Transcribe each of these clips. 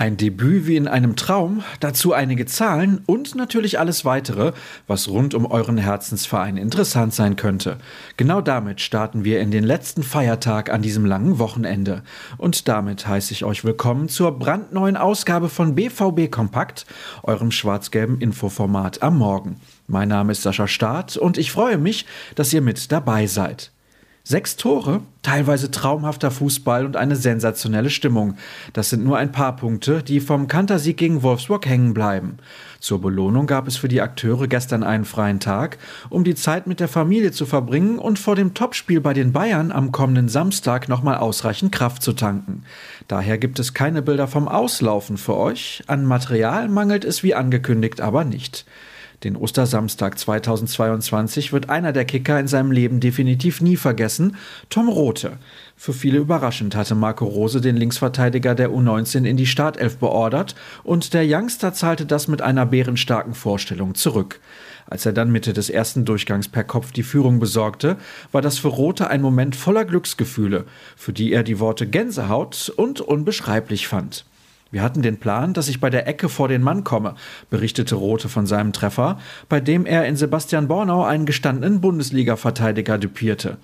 Ein Debüt wie in einem Traum, dazu einige Zahlen und natürlich alles weitere, was rund um euren Herzensverein interessant sein könnte. Genau damit starten wir in den letzten Feiertag an diesem langen Wochenende. Und damit heiße ich euch willkommen zur brandneuen Ausgabe von BVB Kompakt, eurem schwarz-gelben Infoformat am Morgen. Mein Name ist Sascha Staat und ich freue mich, dass ihr mit dabei seid. Sechs Tore, teilweise traumhafter Fußball und eine sensationelle Stimmung. Das sind nur ein paar Punkte, die vom Kantersieg gegen Wolfsburg hängen bleiben. Zur Belohnung gab es für die Akteure gestern einen freien Tag, um die Zeit mit der Familie zu verbringen und vor dem Topspiel bei den Bayern am kommenden Samstag nochmal ausreichend Kraft zu tanken. Daher gibt es keine Bilder vom Auslaufen für euch. An Material mangelt es wie angekündigt aber nicht. Den Ostersamstag 2022 wird einer der Kicker in seinem Leben definitiv nie vergessen, Tom Rote. Für viele überraschend hatte Marco Rose den Linksverteidiger der U19 in die Startelf beordert und der Youngster zahlte das mit einer bärenstarken Vorstellung zurück. Als er dann Mitte des ersten Durchgangs per Kopf die Führung besorgte, war das für Rote ein Moment voller Glücksgefühle, für die er die Worte Gänsehaut und unbeschreiblich fand. Wir hatten den Plan, dass ich bei der Ecke vor den Mann komme, berichtete Rote von seinem Treffer, bei dem er in Sebastian Bornau einen gestandenen Bundesliga-Verteidiger düpierte.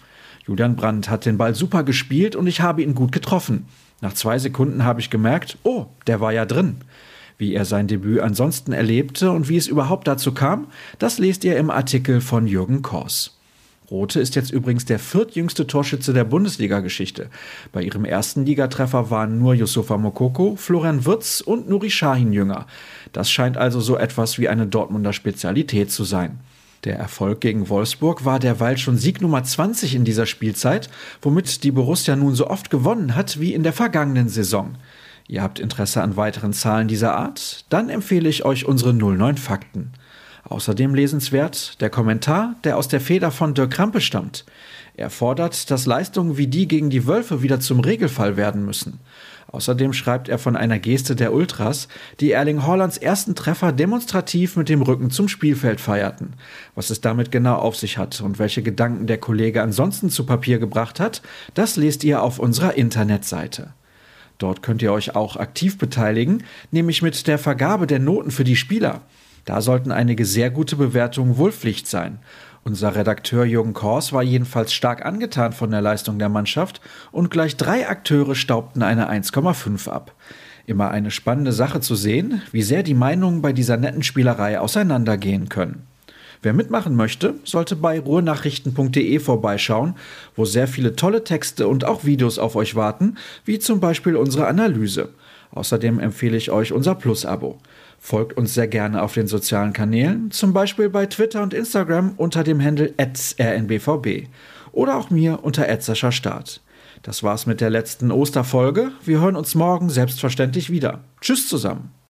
Julian Brandt hat den Ball super gespielt und ich habe ihn gut getroffen. Nach zwei Sekunden habe ich gemerkt, oh, der war ja drin. Wie er sein Debüt ansonsten erlebte und wie es überhaupt dazu kam, das lest ihr im Artikel von Jürgen Kors. Rote ist jetzt übrigens der viertjüngste Torschütze der Bundesliga-Geschichte. Bei ihrem ersten Ligatreffer waren nur Yusufa Mokoko, Florian Wirtz und Nuri Sahin jünger. Das scheint also so etwas wie eine Dortmunder Spezialität zu sein. Der Erfolg gegen Wolfsburg war derweil schon Sieg Nummer 20 in dieser Spielzeit, womit die Borussia nun so oft gewonnen hat wie in der vergangenen Saison. Ihr habt Interesse an weiteren Zahlen dieser Art? Dann empfehle ich euch unsere 09 Fakten. Außerdem lesenswert der Kommentar, der aus der Feder von Dirk Krampe stammt. Er fordert, dass Leistungen wie die gegen die Wölfe wieder zum Regelfall werden müssen. Außerdem schreibt er von einer Geste der Ultras, die Erling Hollands ersten Treffer demonstrativ mit dem Rücken zum Spielfeld feierten. Was es damit genau auf sich hat und welche Gedanken der Kollege ansonsten zu Papier gebracht hat, das lest ihr auf unserer Internetseite. Dort könnt ihr euch auch aktiv beteiligen, nämlich mit der Vergabe der Noten für die Spieler. Da sollten einige sehr gute Bewertungen wohl Pflicht sein. Unser Redakteur Jürgen Kors war jedenfalls stark angetan von der Leistung der Mannschaft und gleich drei Akteure staubten eine 1,5 ab. Immer eine spannende Sache zu sehen, wie sehr die Meinungen bei dieser netten Spielerei auseinandergehen können. Wer mitmachen möchte, sollte bei ruhrnachrichten.de vorbeischauen, wo sehr viele tolle Texte und auch Videos auf euch warten, wie zum Beispiel unsere Analyse. Außerdem empfehle ich euch unser Plus-Abo. Folgt uns sehr gerne auf den sozialen Kanälen, zum Beispiel bei Twitter und Instagram unter dem Handle rnbvb oder auch mir unter Start. Das war's mit der letzten Osterfolge. Wir hören uns morgen selbstverständlich wieder. Tschüss zusammen.